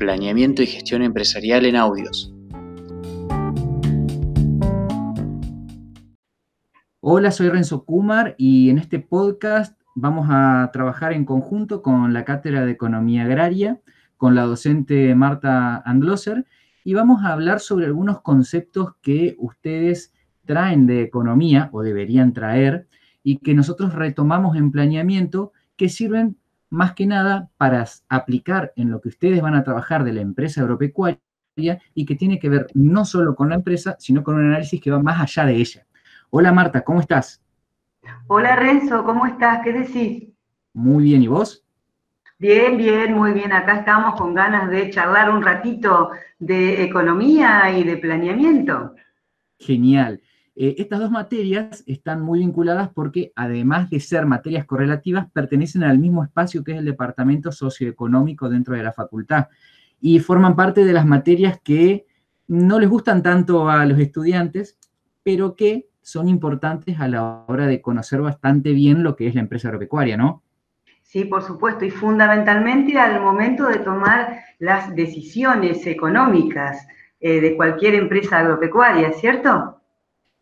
Planeamiento y Gestión Empresarial en Audios. Hola, soy Renzo Kumar y en este podcast vamos a trabajar en conjunto con la Cátedra de Economía Agraria, con la docente Marta Andloser, y vamos a hablar sobre algunos conceptos que ustedes traen de economía o deberían traer y que nosotros retomamos en planeamiento que sirven más que nada para aplicar en lo que ustedes van a trabajar de la empresa agropecuaria y que tiene que ver no solo con la empresa, sino con un análisis que va más allá de ella. Hola Marta, ¿cómo estás? Hola Renzo, ¿cómo estás? ¿Qué decís? Muy bien, ¿y vos? Bien, bien, muy bien. Acá estamos con ganas de charlar un ratito de economía y de planeamiento. Genial. Eh, estas dos materias están muy vinculadas porque, además de ser materias correlativas, pertenecen al mismo espacio que es el departamento socioeconómico dentro de la facultad y forman parte de las materias que no les gustan tanto a los estudiantes, pero que son importantes a la hora de conocer bastante bien lo que es la empresa agropecuaria, ¿no? Sí, por supuesto, y fundamentalmente al momento de tomar las decisiones económicas eh, de cualquier empresa agropecuaria, ¿cierto?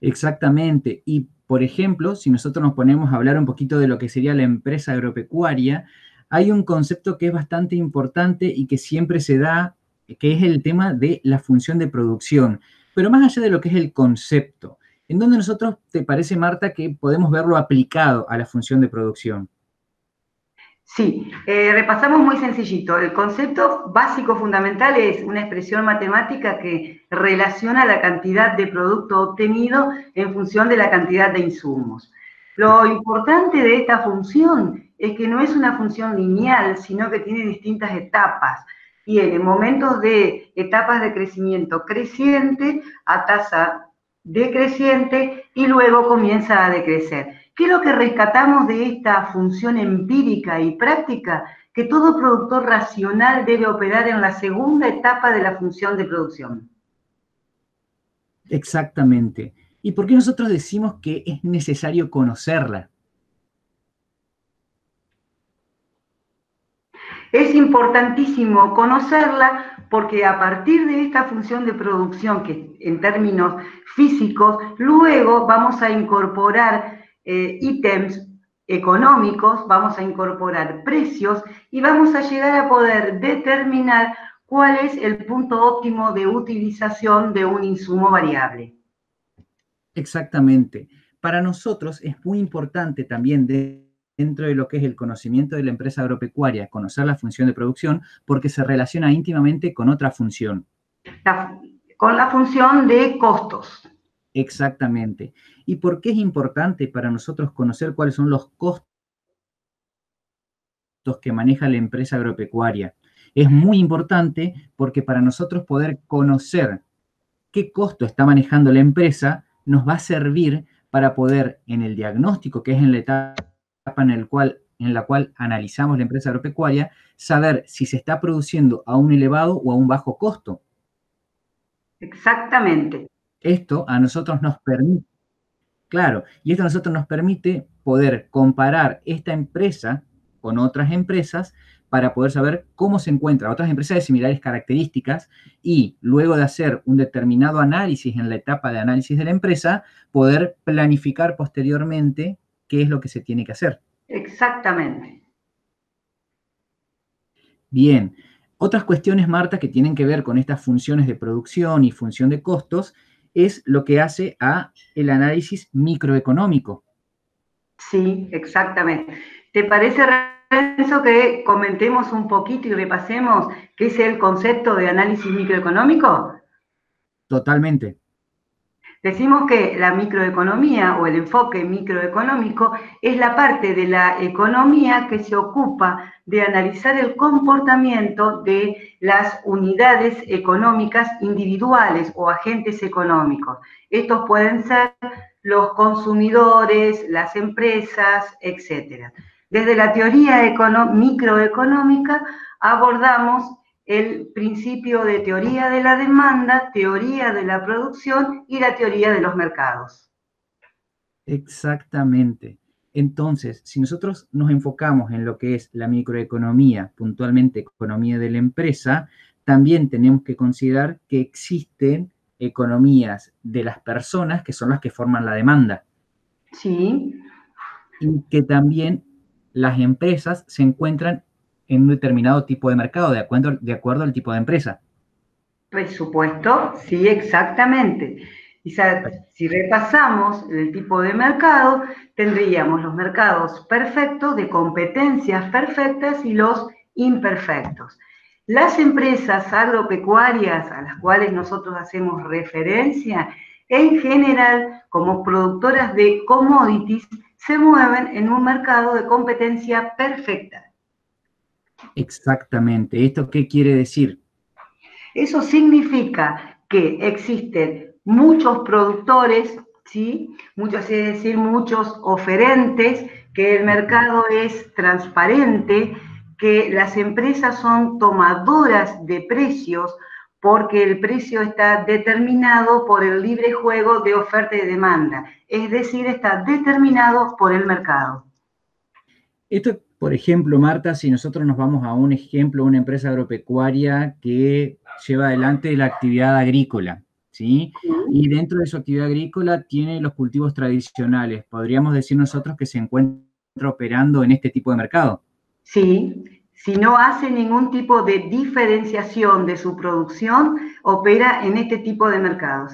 Exactamente. Y, por ejemplo, si nosotros nos ponemos a hablar un poquito de lo que sería la empresa agropecuaria, hay un concepto que es bastante importante y que siempre se da, que es el tema de la función de producción. Pero más allá de lo que es el concepto, ¿en dónde nosotros, te parece, Marta, que podemos verlo aplicado a la función de producción? Sí, eh, repasamos muy sencillito. El concepto básico fundamental es una expresión matemática que relaciona la cantidad de producto obtenido en función de la cantidad de insumos. Lo importante de esta función es que no es una función lineal, sino que tiene distintas etapas. Tiene momentos de etapas de crecimiento creciente a tasa decreciente y luego comienza a decrecer. ¿Qué es lo que rescatamos de esta función empírica y práctica? Que todo productor racional debe operar en la segunda etapa de la función de producción. Exactamente. ¿Y por qué nosotros decimos que es necesario conocerla? Es importantísimo conocerla porque a partir de esta función de producción, que en términos físicos, luego vamos a incorporar eh, ítems económicos, vamos a incorporar precios y vamos a llegar a poder determinar cuál es el punto óptimo de utilización de un insumo variable. Exactamente. Para nosotros es muy importante también dentro de lo que es el conocimiento de la empresa agropecuaria, conocer la función de producción, porque se relaciona íntimamente con otra función. con la función de costos. Exactamente. ¿Y por qué es importante para nosotros conocer cuáles son los costos que maneja la empresa agropecuaria? Es muy importante porque para nosotros poder conocer qué costo está manejando la empresa nos va a servir para poder en el diagnóstico, que es en la etapa en, en la cual analizamos la empresa agropecuaria, saber si se está produciendo a un elevado o a un bajo costo. Exactamente. Esto a nosotros nos permite, claro, y esto a nosotros nos permite poder comparar esta empresa con otras empresas para poder saber cómo se encuentran otras empresas de similares características y luego de hacer un determinado análisis en la etapa de análisis de la empresa, poder planificar posteriormente qué es lo que se tiene que hacer. Exactamente. Bien, otras cuestiones, Marta, que tienen que ver con estas funciones de producción y función de costos, es lo que hace a el análisis microeconómico. Sí, exactamente. ¿Te parece, Renzo, que comentemos un poquito y repasemos qué es el concepto de análisis microeconómico? Totalmente. Decimos que la microeconomía o el enfoque microeconómico es la parte de la economía que se ocupa de analizar el comportamiento de las unidades económicas individuales o agentes económicos. Estos pueden ser los consumidores, las empresas, etc. Desde la teoría microeconómica abordamos el principio de teoría de la demanda, teoría de la producción y la teoría de los mercados. Exactamente. Entonces, si nosotros nos enfocamos en lo que es la microeconomía, puntualmente economía de la empresa, también tenemos que considerar que existen economías de las personas que son las que forman la demanda. Sí. Y que también las empresas se encuentran en un determinado tipo de mercado, de acuerdo, al tipo de empresa. Presupuesto, sí, exactamente. Y si repasamos el tipo de mercado, tendríamos los mercados perfectos, de competencias perfectas y los imperfectos. Las empresas agropecuarias a las cuales nosotros hacemos referencia, en general, como productoras de commodities, se mueven en un mercado de competencia perfecta. Exactamente. ¿Esto qué quiere decir? Eso significa que existen muchos productores, ¿sí? Muchos, es decir, muchos oferentes, que el mercado es transparente, que las empresas son tomadoras de precios porque el precio está determinado por el libre juego de oferta y demanda, es decir, está determinado por el mercado. Esto, por ejemplo, Marta, si nosotros nos vamos a un ejemplo, una empresa agropecuaria que lleva adelante la actividad agrícola, ¿sí? Y dentro de su actividad agrícola tiene los cultivos tradicionales. Podríamos decir nosotros que se encuentra operando en este tipo de mercado. Sí, si no hace ningún tipo de diferenciación de su producción, opera en este tipo de mercados.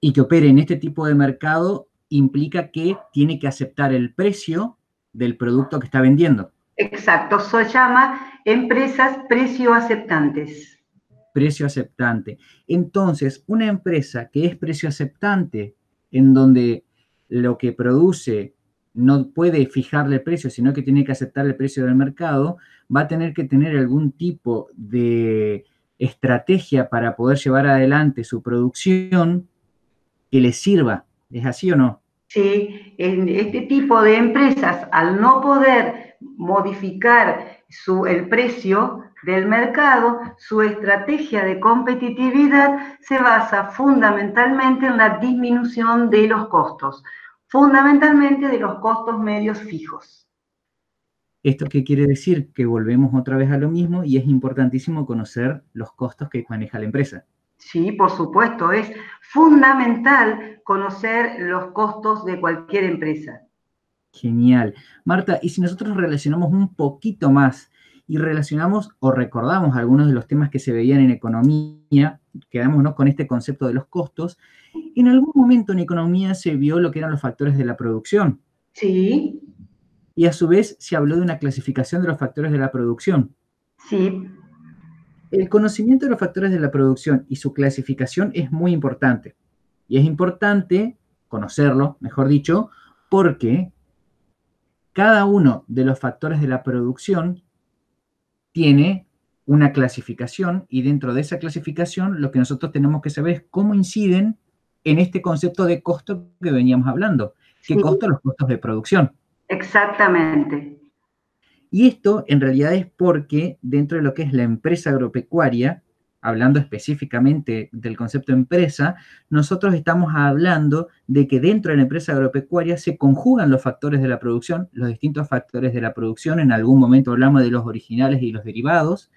Y que opere en este tipo de mercado implica que tiene que aceptar el precio del producto que está vendiendo. Exacto, se llama empresas precio aceptantes. Precio aceptante. Entonces, una empresa que es precio aceptante, en donde lo que produce no puede fijarle el precio, sino que tiene que aceptar el precio del mercado, va a tener que tener algún tipo de estrategia para poder llevar adelante su producción que le sirva. ¿Es así o no? Sí, en este tipo de empresas, al no poder modificar su, el precio del mercado, su estrategia de competitividad se basa fundamentalmente en la disminución de los costos fundamentalmente de los costos medios fijos. ¿Esto qué quiere decir? Que volvemos otra vez a lo mismo y es importantísimo conocer los costos que maneja la empresa. Sí, por supuesto, es fundamental conocer los costos de cualquier empresa. Genial. Marta, y si nosotros relacionamos un poquito más y relacionamos o recordamos algunos de los temas que se veían en economía, quedámonos con este concepto de los costos, en algún momento en economía se vio lo que eran los factores de la producción. Sí. Y a su vez se habló de una clasificación de los factores de la producción. Sí. El conocimiento de los factores de la producción y su clasificación es muy importante. Y es importante conocerlo, mejor dicho, porque cada uno de los factores de la producción tiene una clasificación y dentro de esa clasificación lo que nosotros tenemos que saber es cómo inciden en este concepto de costo que veníamos hablando. ¿Qué costo? Los costos de producción. Exactamente. Y esto en realidad es porque dentro de lo que es la empresa agropecuaria, hablando específicamente del concepto empresa, nosotros estamos hablando de que dentro de la empresa agropecuaria se conjugan los factores de la producción, los distintos factores de la producción, en algún momento hablamos de los originales y los derivados,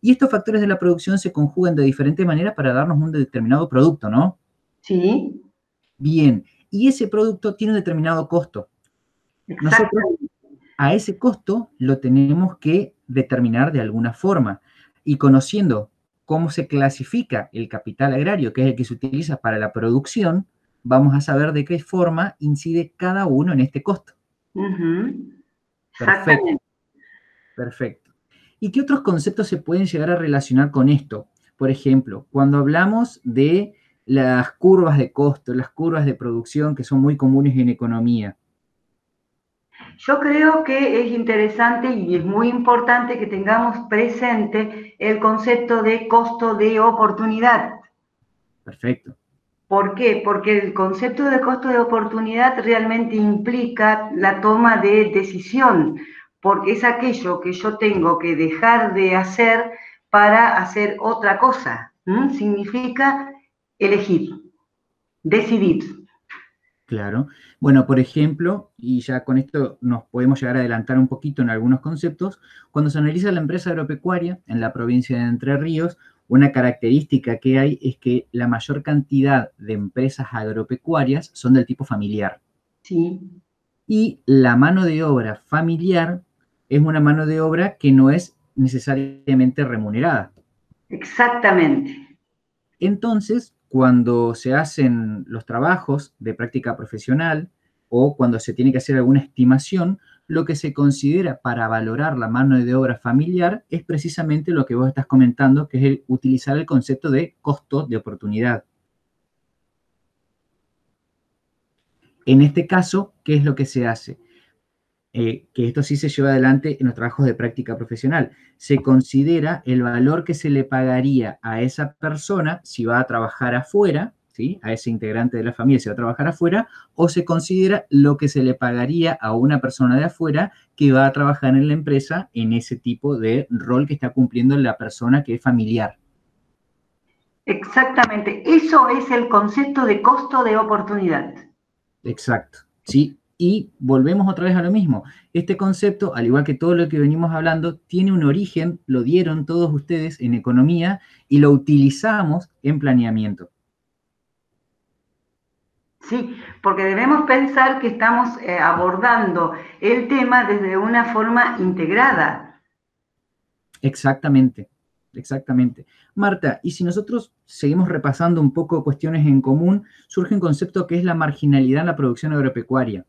y estos factores de la producción se conjugan de diferentes maneras para darnos un determinado producto, ¿no? Sí. Bien, y ese producto tiene un determinado costo. Nosotros a ese costo lo tenemos que determinar de alguna forma. Y conociendo cómo se clasifica el capital agrario, que es el que se utiliza para la producción, vamos a saber de qué forma incide cada uno en este costo. Perfecto. Perfecto. ¿Y qué otros conceptos se pueden llegar a relacionar con esto? Por ejemplo, cuando hablamos de las curvas de costo, las curvas de producción que son muy comunes en economía. Yo creo que es interesante y es muy importante que tengamos presente el concepto de costo de oportunidad. Perfecto. ¿Por qué? Porque el concepto de costo de oportunidad realmente implica la toma de decisión, porque es aquello que yo tengo que dejar de hacer para hacer otra cosa. Significa elegir, decidir. Claro. Bueno, por ejemplo, y ya con esto nos podemos llegar a adelantar un poquito en algunos conceptos, cuando se analiza la empresa agropecuaria en la provincia de Entre Ríos, una característica que hay es que la mayor cantidad de empresas agropecuarias son del tipo familiar. Sí. Y la mano de obra familiar es una mano de obra que no es necesariamente remunerada. Exactamente. Entonces, cuando se hacen los trabajos de práctica profesional o cuando se tiene que hacer alguna estimación, lo que se considera para valorar la mano de obra familiar es precisamente lo que vos estás comentando, que es el utilizar el concepto de costo de oportunidad. En este caso, ¿qué es lo que se hace? Eh, que esto sí se lleva adelante en los trabajos de práctica profesional. Se considera el valor que se le pagaría a esa persona si va a trabajar afuera, ¿sí? a ese integrante de la familia si va a trabajar afuera, o se considera lo que se le pagaría a una persona de afuera que va a trabajar en la empresa en ese tipo de rol que está cumpliendo la persona que es familiar. Exactamente, eso es el concepto de costo de oportunidad. Exacto, sí, y volvemos otra vez a lo mismo. Este concepto, al igual que todo lo que venimos hablando, tiene un origen, lo dieron todos ustedes en economía y lo utilizamos en planeamiento. Sí, porque debemos pensar que estamos eh, abordando el tema desde una forma integrada. Exactamente, exactamente. Marta, y si nosotros seguimos repasando un poco cuestiones en común, surge un concepto que es la marginalidad en la producción agropecuaria.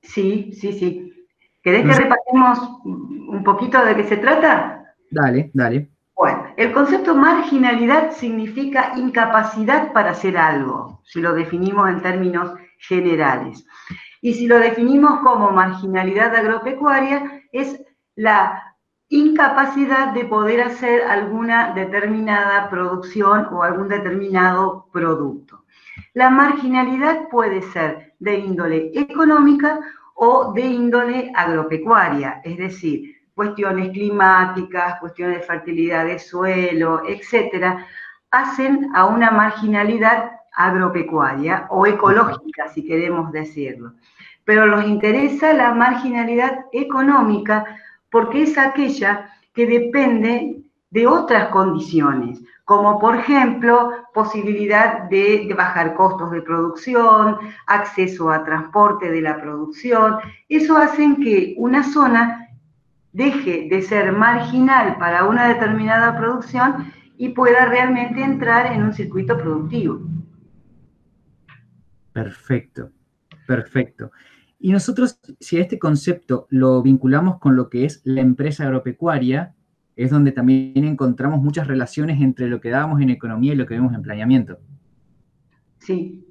Sí, sí, sí. ¿Querés que repasemos un poquito de qué se trata? Dale, dale. El concepto marginalidad significa incapacidad para hacer algo, si lo definimos en términos generales. Y si lo definimos como marginalidad agropecuaria, es la incapacidad de poder hacer alguna determinada producción o algún determinado producto. La marginalidad puede ser de índole económica o de índole agropecuaria, es decir, cuestiones climáticas, cuestiones de fertilidad de suelo, etcétera, hacen a una marginalidad agropecuaria o ecológica, si queremos decirlo. Pero nos interesa la marginalidad económica porque es aquella que depende de otras condiciones, como por ejemplo posibilidad de, bajar costos de producción, acceso a transporte de la producción. Eso hace que una zona deje de ser marginal para una determinada producción y pueda realmente entrar en un circuito productivo. Perfecto, perfecto. Y nosotros, si a este concepto lo vinculamos con lo que es la empresa agropecuaria, es donde también encontramos muchas relaciones entre lo que dábamos en economía y lo que vemos en planeamiento. Sí.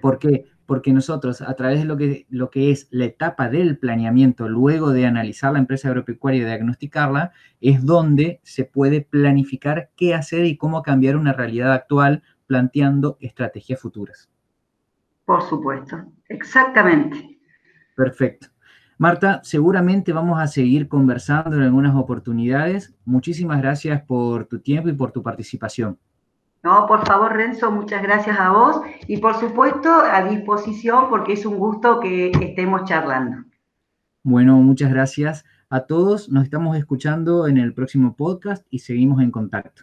¿Por qué? Porque nosotros, a través de lo que, lo que es la etapa del planeamiento, luego de analizar la empresa agropecuaria y diagnosticarla, es donde se puede planificar qué hacer y cómo cambiar una realidad actual planteando estrategias futuras. Por supuesto, exactamente. Perfecto. Marta, seguramente vamos a seguir conversando en algunas oportunidades. Muchísimas gracias por tu tiempo y por tu participación. No, por favor, Renzo, muchas gracias a vos y por supuesto a disposición porque es un gusto que estemos charlando. Bueno, muchas gracias a todos. Nos estamos escuchando en el próximo podcast y seguimos en contacto.